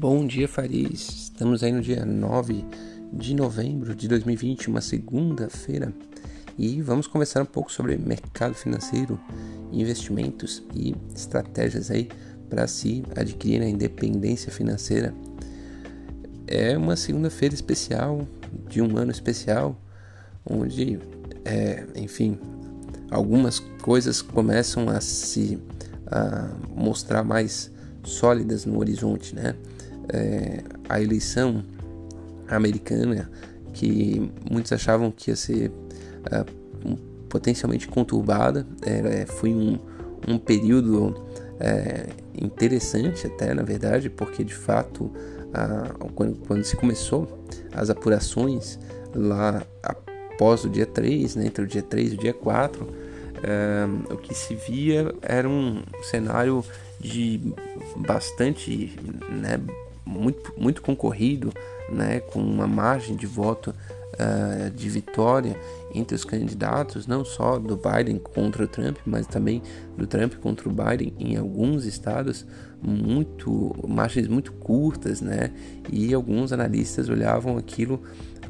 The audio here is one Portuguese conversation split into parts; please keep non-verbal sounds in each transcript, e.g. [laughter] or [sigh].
Bom dia, Fariz. Estamos aí no dia 9 de novembro de 2020, uma segunda-feira, e vamos conversar um pouco sobre mercado financeiro, investimentos e estratégias aí para se adquirir a independência financeira. É uma segunda-feira especial, de um ano especial, onde, é, enfim, algumas coisas começam a se a mostrar mais sólidas no horizonte, né? É, a eleição americana, que muitos achavam que ia ser uh, potencialmente conturbada, é, foi um, um período é, interessante até, na verdade, porque de fato, uh, quando, quando se começou as apurações lá após o dia 3, né, entre o dia 3 e o dia 4, uh, o que se via era um cenário de bastante, né, muito, muito concorrido, né, com uma margem de voto uh, de vitória entre os candidatos, não só do Biden contra o Trump, mas também do Trump contra o Biden em alguns estados, muito margens muito curtas, né? E alguns analistas olhavam aquilo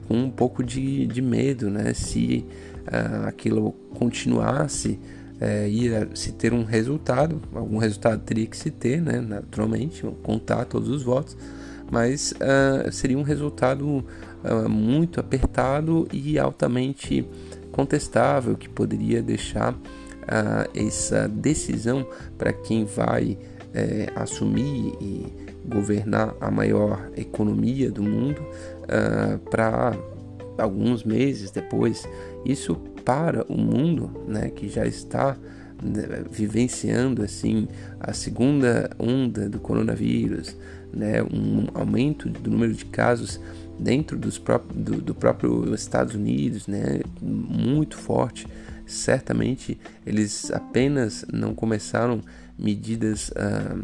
com um pouco de, de medo, né? Se uh, aquilo continuasse é, se ter um resultado, algum resultado teria que se ter, né, naturalmente, contar todos os votos, mas uh, seria um resultado uh, muito apertado e altamente contestável, que poderia deixar uh, essa decisão para quem vai é, assumir e governar a maior economia do mundo para alguns meses depois. Isso para o mundo, né, que já está né, vivenciando assim a segunda onda do coronavírus, né, um aumento do número de casos dentro dos do, do próprio Estados Unidos, né, muito forte. Certamente eles apenas não começaram medidas uh,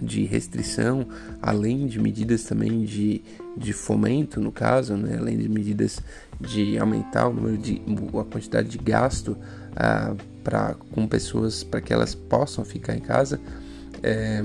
de restrição, além de medidas também de, de fomento, no caso, né? além de medidas de aumentar o número de a quantidade de gasto ah, para com pessoas para que elas possam ficar em casa. É,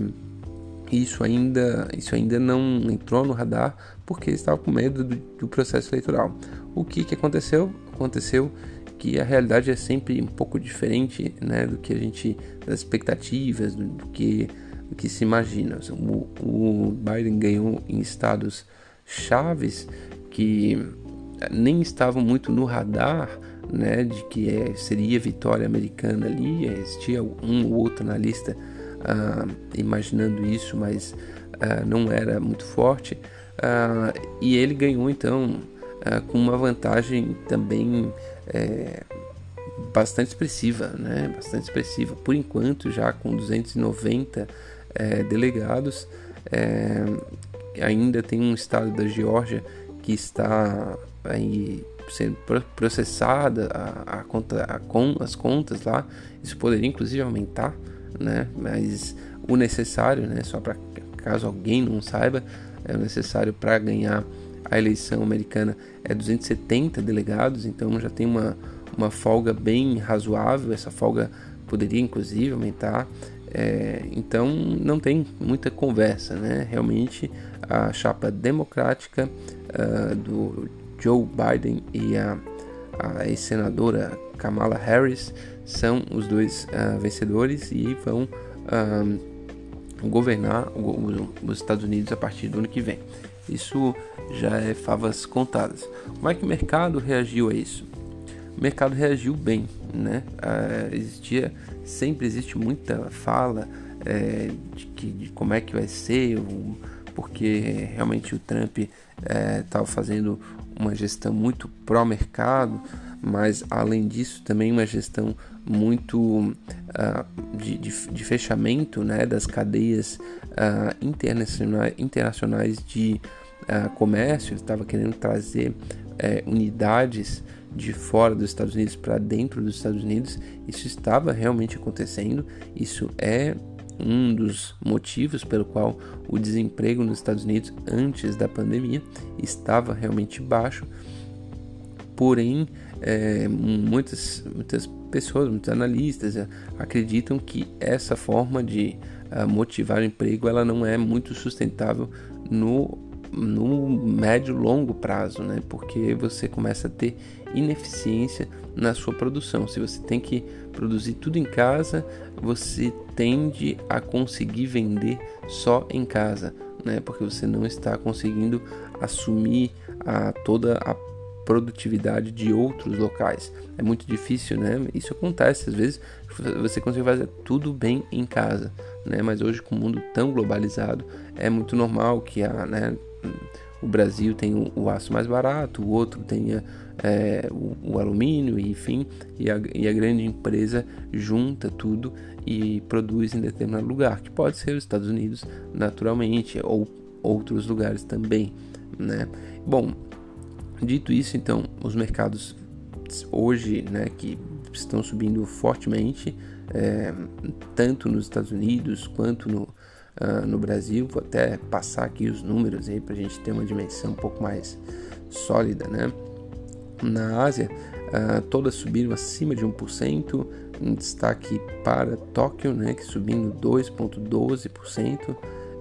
isso ainda isso ainda não entrou no radar porque estava com medo do, do processo eleitoral. O que, que aconteceu? Aconteceu que a realidade é sempre um pouco diferente né, do que a gente das expectativas do, do que do que se imagina. O, o Biden ganhou em estados chaves que nem estavam muito no radar né, de que é, seria vitória americana ali. Existia um ou outro analista uh, imaginando isso, mas uh, não era muito forte. Uh, e ele ganhou então com uma vantagem também é, bastante expressiva, né? Bastante expressiva. Por enquanto, já com 290 é, delegados. Ainda tem um estado da Geórgia que está aí sendo processada a, a conta, a, com as contas lá. Isso poderia inclusive aumentar, né? Mas o necessário, né? Só para caso alguém não saiba, é o necessário para ganhar a eleição americana é 270 delegados, então já tem uma, uma folga bem razoável. Essa folga poderia inclusive aumentar. É, então não tem muita conversa, né? Realmente a chapa democrática uh, do Joe Biden e a, a ex-senadora Kamala Harris são os dois uh, vencedores e vão uh, governar os Estados Unidos a partir do ano que vem. Isso já é favas contadas. Como é que o mercado reagiu a isso? O mercado reagiu bem, né? Uh, existia, sempre existe muita fala é, de, que, de como é que vai ser, porque realmente o Trump estava é, fazendo uma gestão muito pró-mercado, mas além disso também uma gestão muito uh, de, de, de, fechamento né, das cadeias uh, internacionais, internacionais de uh, comércio. Estava querendo trazer eh, unidades de fora dos Estados Unidos para dentro dos Estados Unidos. Isso estava realmente acontecendo. Isso é um dos motivos pelo qual o desemprego nos Estados Unidos antes da pandemia estava realmente baixo, porém, é, muitas, muitas pessoas, muitos analistas é, acreditam que essa forma de uh, motivar o emprego ela não é muito sustentável no, no médio longo prazo, né? porque você começa a ter ineficiência na sua produção. Se você tem que produzir tudo em casa, você tende a conseguir vender só em casa, né? porque você não está conseguindo assumir a, toda a produtividade de outros locais. É muito difícil, né? Isso acontece às vezes. Você consegue fazer tudo bem em casa, né? Mas hoje com o mundo tão globalizado é muito normal que a, né, o Brasil tenha o, o aço mais barato, o outro tenha é, o, o, alumínio, enfim, e a, e a grande empresa junta tudo e produz em determinado lugar, que pode ser os Estados Unidos naturalmente ou outros lugares também, né? Bom, Dito isso, então, os mercados hoje, né, que estão subindo fortemente, é, tanto nos Estados Unidos quanto no, uh, no Brasil. Vou até passar aqui os números aí para a gente ter uma dimensão um pouco mais sólida, né? Na Ásia, uh, todas subiram acima de 1%, um destaque para Tóquio, né, que subindo 2,12%.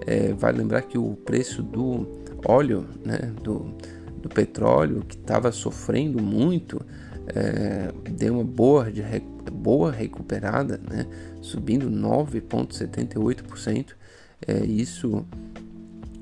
É, vale lembrar que o preço do óleo, né, do, do petróleo, que estava sofrendo muito, é, deu uma boa, de, boa recuperada, né? subindo 9,78%. É, isso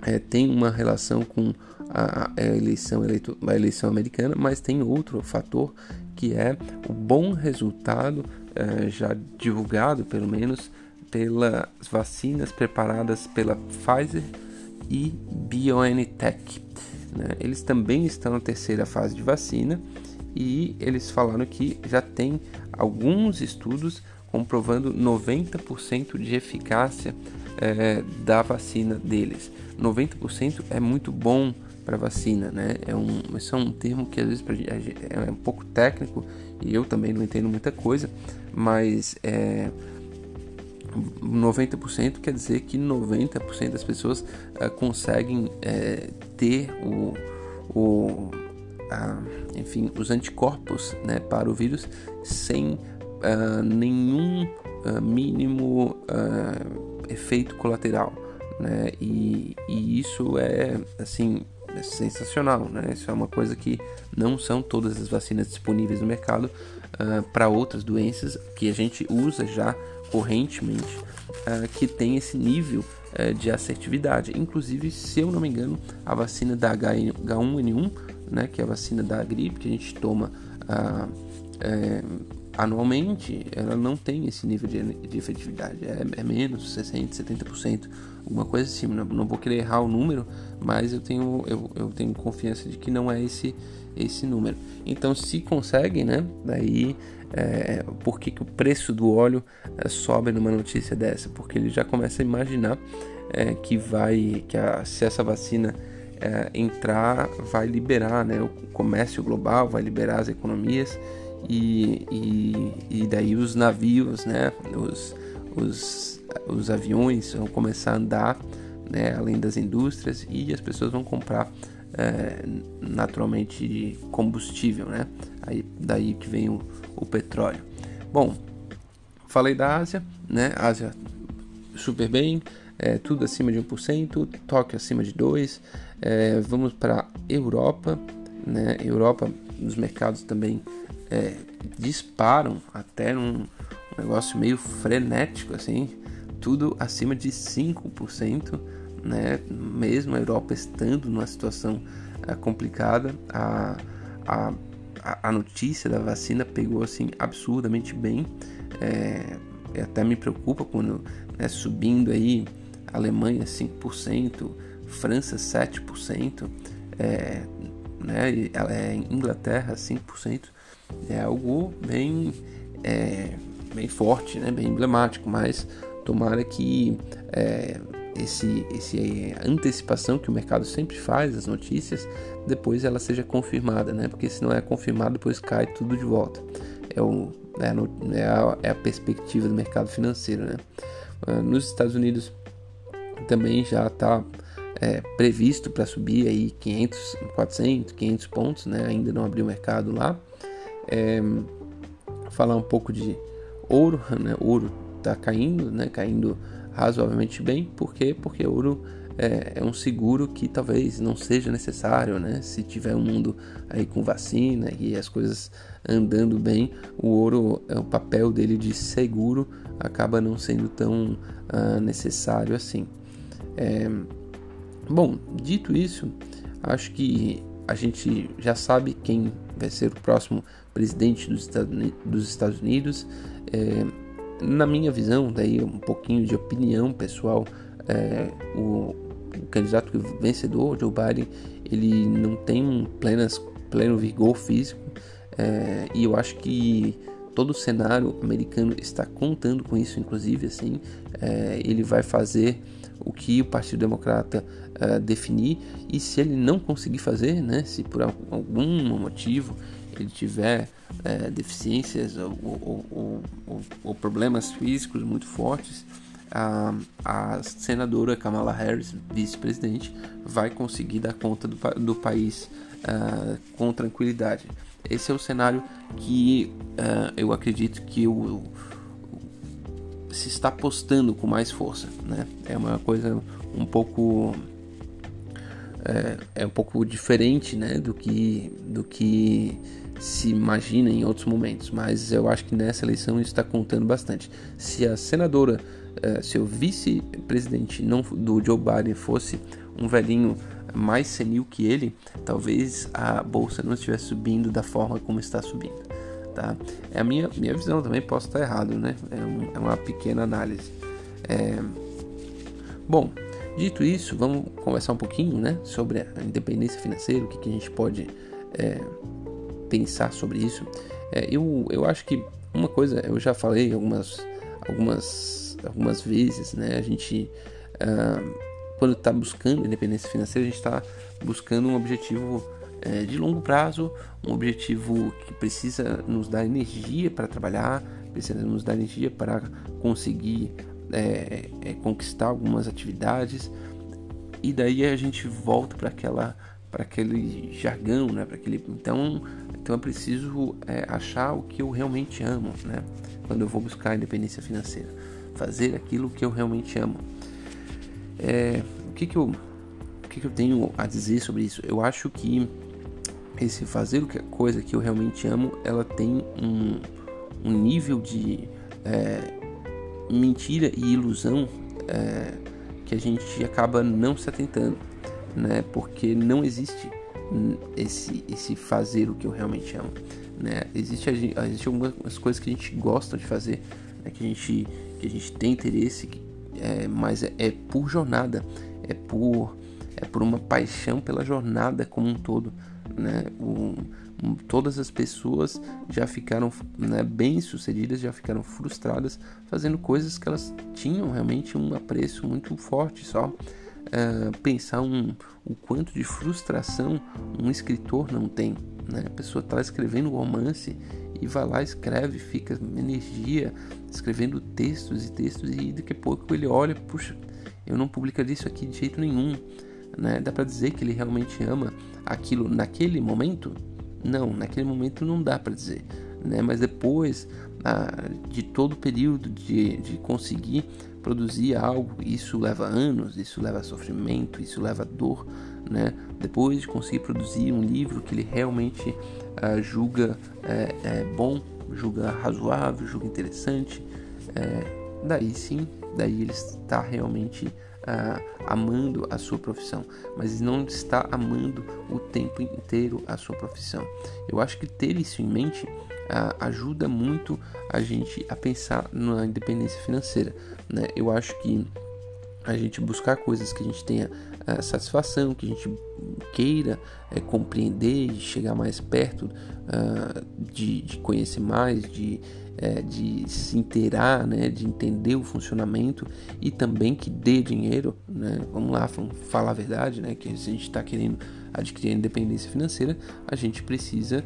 é, tem uma relação com a, a eleição, eleito, a eleição americana, mas tem outro fator que é o bom resultado é, já divulgado, pelo menos, pelas vacinas preparadas pela Pfizer e BioNTech. Né? Eles também estão na terceira fase de vacina e eles falaram que já tem alguns estudos comprovando 90% de eficácia é, da vacina deles. 90% é muito bom para vacina, né? É um, isso é um termo que às vezes é um pouco técnico e eu também não entendo muita coisa, mas é, 90% quer dizer que 90% das pessoas uh, conseguem uh, ter o, o uh, enfim, os anticorpos né, para o vírus sem ah, nenhum mínimo efeito colateral. Né? E, e isso é assim é sensacional, né? Isso é uma coisa que não são todas as vacinas disponíveis no mercado uh, para outras doenças que a gente usa já correntemente uh, que tem esse nível uh, de assertividade. Inclusive, se eu não me engano, a vacina da H1N1, né, que é a vacina da gripe que a gente toma uh, é, anualmente, ela não tem esse nível de, de efetividade. É, é, menos 60%, 70%, alguma coisa assim. Não, não, vou querer errar o número, mas eu tenho, eu, eu tenho confiança de que não é esse, esse número. Então, se conseguem, né, daí é, por que, que o preço do óleo é, sobe numa notícia dessa? Porque ele já começa a imaginar é, que vai, que a, se essa vacina é, entrar, vai liberar né, o comércio global, vai liberar as economias e, e, e daí os navios, né, os, os, os aviões vão começar a andar né, além das indústrias e as pessoas vão comprar é, naturalmente combustível, né? Aí, daí que vem o, o petróleo. Bom, falei da Ásia, né? Ásia super bem, é, tudo acima de 1%, Tóquio acima de 2%. É, vamos para Europa, né? Europa, os mercados também é, disparam até num negócio meio frenético, assim, tudo acima de 5%, né? Mesmo a Europa estando numa situação é, complicada, a, a a, notícia da vacina pegou assim absurdamente bem. É, até me preocupa quando né, subindo aí Alemanha 5%, França 7%, é, né, é, Inglaterra 5%. É algo bem, é, bem forte, né, bem emblemático, mas tomara que é, esse, esse antecipação que o mercado sempre faz das notícias, depois ela seja confirmada, né? Porque se não é confirmado, depois cai tudo de volta. É, o, é, a, é, a, é a perspectiva do mercado financeiro, né? Uh, nos Estados Unidos também já está é, previsto para subir aí 500, 400, 500 pontos, né? Ainda não abriu o mercado lá. É, falar um pouco de ouro, [laughs] né? Ouro está caindo, né? Caindo razoavelmente bem, por quê? Porque ouro é, é, um seguro que talvez não seja necessário, né? Se tiver um mundo aí com vacina e as coisas andando bem, o ouro, é o papel dele de seguro acaba não sendo tão uh, necessário assim. É, bom, dito isso, acho que a gente já sabe quem vai ser o próximo presidente dos Estados Unidos. É, na minha visão, daí um pouquinho de opinião pessoal, é, o, o, candidato vencedor, Joe Biden, ele não tem plenas, pleno vigor físico é, e eu acho que todo o cenário americano está contando com isso, inclusive, assim, é, ele vai fazer o que o Partido Democrata é, definir e se ele não conseguir fazer, né, se por algum motivo ele tiver é, deficiências ou, ou, ou, ou, problemas físicos muito fortes, a, a senadora Kamala Harris, vice-presidente, vai conseguir dar conta do, do país uh, com tranquilidade. Esse é o cenário que uh, eu acredito que o, se está postando com mais força, né? É uma coisa um pouco é, é um pouco diferente, né, do que do que se imagina em outros momentos, mas eu acho que nessa eleição isso está contando bastante. Se a senadora, uh, se o vice-presidente não do Joe Biden fosse um velhinho mais senil que ele, talvez a bolsa não estivesse subindo da forma como está subindo. Tá? É a minha, minha visão também, posso estar errado, né? É, um, é uma pequena análise. É... Bom, dito isso, vamos conversar um pouquinho né, sobre a independência financeira, o que, que a gente pode é, pensar sobre isso. É, eu, eu acho que uma coisa, eu já falei algumas, algumas, algumas vezes, né? A gente, uh, quando está buscando independência financeira, a gente está buscando um objetivo é, de longo prazo, um objetivo que precisa nos dar energia para trabalhar, precisa nos dar energia para conseguir é, é, conquistar algumas atividades. E daí a gente volta para aquela para aquele jargão, né? Para aquele então então eu preciso é, achar o que eu realmente amo, né? Quando eu vou buscar a independência financeira, fazer aquilo que eu realmente amo. É, o que que eu o que que eu tenho a dizer sobre isso? Eu acho que esse fazer o que a coisa que eu realmente amo, ela tem um, um nível de é, mentira e ilusão é, que a gente acaba não se atentando, né? Porque não existe esse, esse fazer o que eu realmente amo. Né? Existe, existe algumas coisas que a gente gosta de fazer, né? que, a gente, que a gente tem interesse, é, mas é, é, por jornada, é por, é por uma paixão pela jornada como um todo. Né? O, todas as pessoas já ficaram né, bem sucedidas, já ficaram frustradas fazendo coisas que elas tinham realmente um apreço muito forte só uh, pensar um, o quanto de frustração um escritor não tem. Né? A pessoa está escrevendo um romance e vai lá, escreve, fica energia, escrevendo textos e textos, e daqui a pouco ele olha, puxa, eu não publicaria isso aqui de jeito nenhum. Né? Dá para dizer que ele realmente ama aquilo naquele momento? Não, naquele momento não dá para dizer. Né? Mas depois ah, de todo o período de, de conseguir produzir algo, isso leva anos, isso leva sofrimento, isso leva dor, né? Depois de conseguir produzir um livro que ele realmente uh, julga é, é, bom, julga razoável, julga interessante, é, daí sim, daí ele está realmente uh, amando a sua profissão, mas não está amando o tempo inteiro a sua profissão. Eu acho que ter isso em mente uh, ajuda muito a gente a pensar na independência financeira. Né? Eu acho que a gente buscar coisas que a gente tenha satisfação, que a gente queira uh, compreender e chegar mais perto uh, de, de, conhecer mais, de, uh, de se inteirar, né, de entender o funcionamento e também que dê dinheiro. Né? Vamos lá, vamos falar a verdade, né, que se a gente está querendo adquirir independência financeira, a gente precisa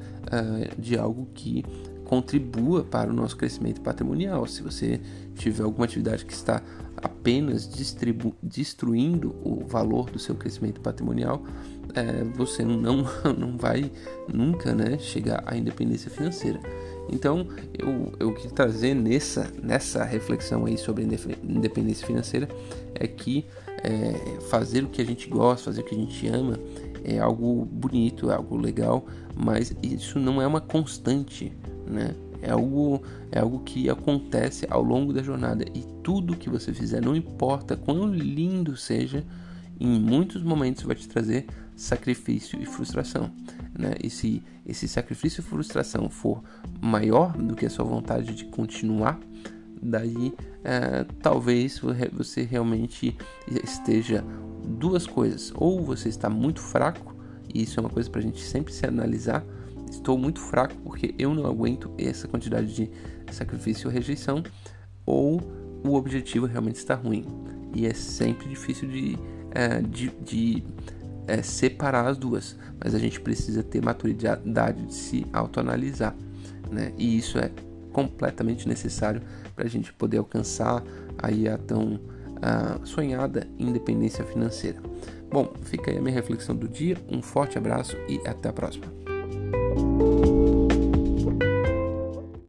de algo que contribua para o nosso crescimento patrimonial. Se você tiver alguma atividade que está apenas destruindo o valor do seu crescimento patrimonial, é, você não, [laughs] não vai nunca né, chegar à independência financeira. Então, eu, eu quis trazer nessa, nessa reflexão aí sobre independência financeira é que é, fazer o que a gente gosta, fazer o que a gente ama é algo bonito, é algo legal, mas isso não é uma constante, né? É algo, é algo que acontece ao longo da jornada e tudo que você fizer, não importa quão lindo seja, em muitos momentos vai te trazer sacrifício e frustração. Né? E se esse sacrifício e frustração for maior do que a sua vontade de continuar, daí é, talvez você realmente esteja duas coisas. Ou você está muito fraco, e isso é uma coisa para a gente sempre se analisar. Estou muito fraco porque eu não aguento essa quantidade de sacrifício ou rejeição, ou o objetivo realmente está ruim. E é sempre difícil de, é, de, de é, separar as duas, mas a gente precisa ter maturidade de se autoanalisar, né? E isso é completamente necessário para a gente poder alcançar aí a tão uh, sonhada independência financeira. Bom, fica aí a minha reflexão do dia, um forte abraço e até a próxima.